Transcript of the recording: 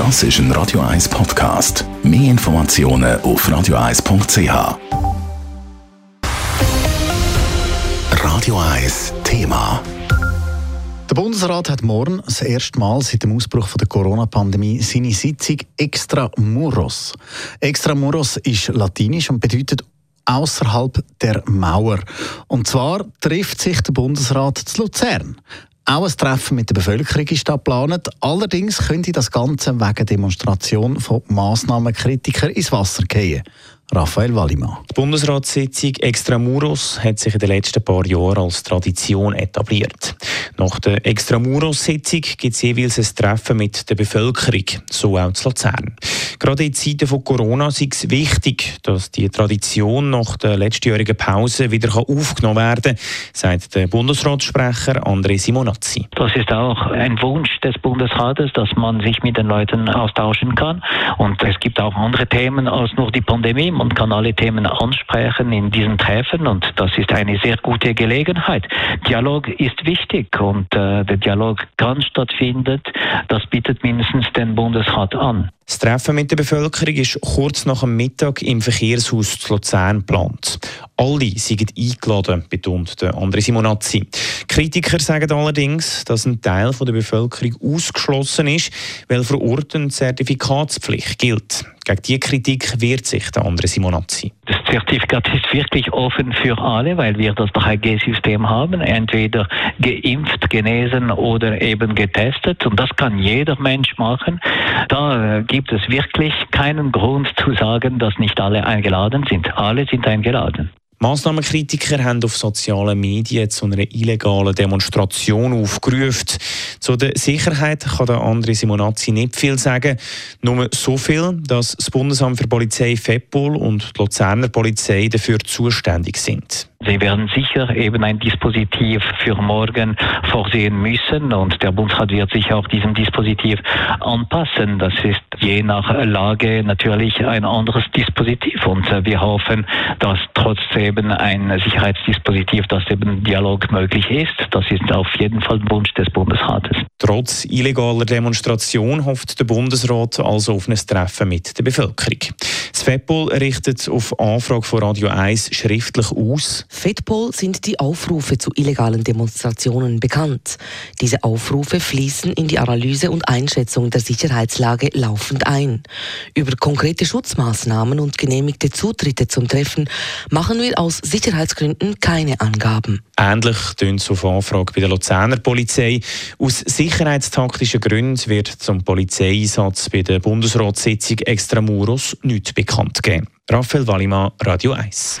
Das ist ein Radio 1 Podcast. Mehr Informationen auf radio1.ch. Radio 1 Thema. Der Bundesrat hat morgen das erste Mal seit dem Ausbruch der Corona-Pandemie seine Sitzung Extra Muros. Extra Muros ist latinisch und bedeutet außerhalb der Mauer. Und zwar trifft sich der Bundesrat zu Luzern. Auch ein Treffen mit der Bevölkerung ist da geplant. Allerdings könnte das Ganze wegen Demonstration von Massnahmenkritikern ins Wasser gehen. Raphael Wallimann. Die Bundesratssitzung Extramuros hat sich in den letzten paar Jahren als Tradition etabliert. Nach der Extramuros-Sitzung gibt es jeweils ein Treffen mit der Bevölkerung, so auch zu Luzern. Gerade in Zeiten von Corona ist es wichtig, dass die Tradition nach der letztjährigen Pause wieder aufgenommen werden kann, sagt der Bundesratssprecher André Simonazzi. Das ist auch ein Wunsch des Bundesrates, dass man sich mit den Leuten austauschen kann. Und es gibt auch andere Themen als nur die Pandemie. Man kann alle Themen ansprechen in diesen Treffen und das ist eine sehr gute Gelegenheit. Dialog ist wichtig und äh, der Dialog kann stattfinden. Das bietet mindestens den Bundesrat an. Das Treffen mit der Bevölkerung ist kurz nach dem Mittag im Verkehrshaus zu Luzern geplant. Alle sind eingeladen, betont der André Simonazzi. Kritiker sagen allerdings, dass ein Teil der Bevölkerung ausgeschlossen ist, weil vor Ort eine Zertifikatspflicht gilt. Gegen diese Kritik wehrt sich der andere Simonazzi. Zertifikat ist wirklich offen für alle, weil wir das 3G-System haben, entweder geimpft, genesen oder eben getestet. Und das kann jeder Mensch machen. Da äh, gibt es wirklich keinen Grund zu sagen, dass nicht alle eingeladen sind. Alle sind eingeladen. Massnahmenkritiker haben auf sozialen Medien zu einer illegalen Demonstration aufgerufen. Zu der Sicherheit kann der André Simonazzi nicht viel sagen. Nur so viel, dass das Bundesamt für Polizei FEPOL und die Luzerner Polizei dafür zuständig sind. Sie werden sicher eben ein Dispositiv für morgen vorsehen müssen und der Bundesrat wird sich auch diesem Dispositiv anpassen. Das ist je nach Lage natürlich ein anderes Dispositiv und wir hoffen, dass trotz eben ein Sicherheitsdispositiv, dass eben Dialog möglich ist. Das ist auf jeden Fall Wunsch des Bundesrates. Trotz illegaler Demonstration hofft der Bundesrat also auf ein Treffen mit der Bevölkerung. Das FEPOL richtet auf Anfrage von Radio 1 schriftlich aus. FEDPOL sind die Aufrufe zu illegalen Demonstrationen bekannt. Diese Aufrufe fließen in die Analyse und Einschätzung der Sicherheitslage laufend ein. Über konkrete Schutzmaßnahmen und genehmigte Zutritte zum Treffen machen wir aus Sicherheitsgründen keine Angaben. Ähnlich tönt es auf Anfrage bei der Luzerner Polizei. Aus sicherheitstaktischen Gründen wird zum Polizeieinsatz bei der Bundesratssitzung Extramuros nichts bekannt gegeben. Raphael Wallimann, Radio 1.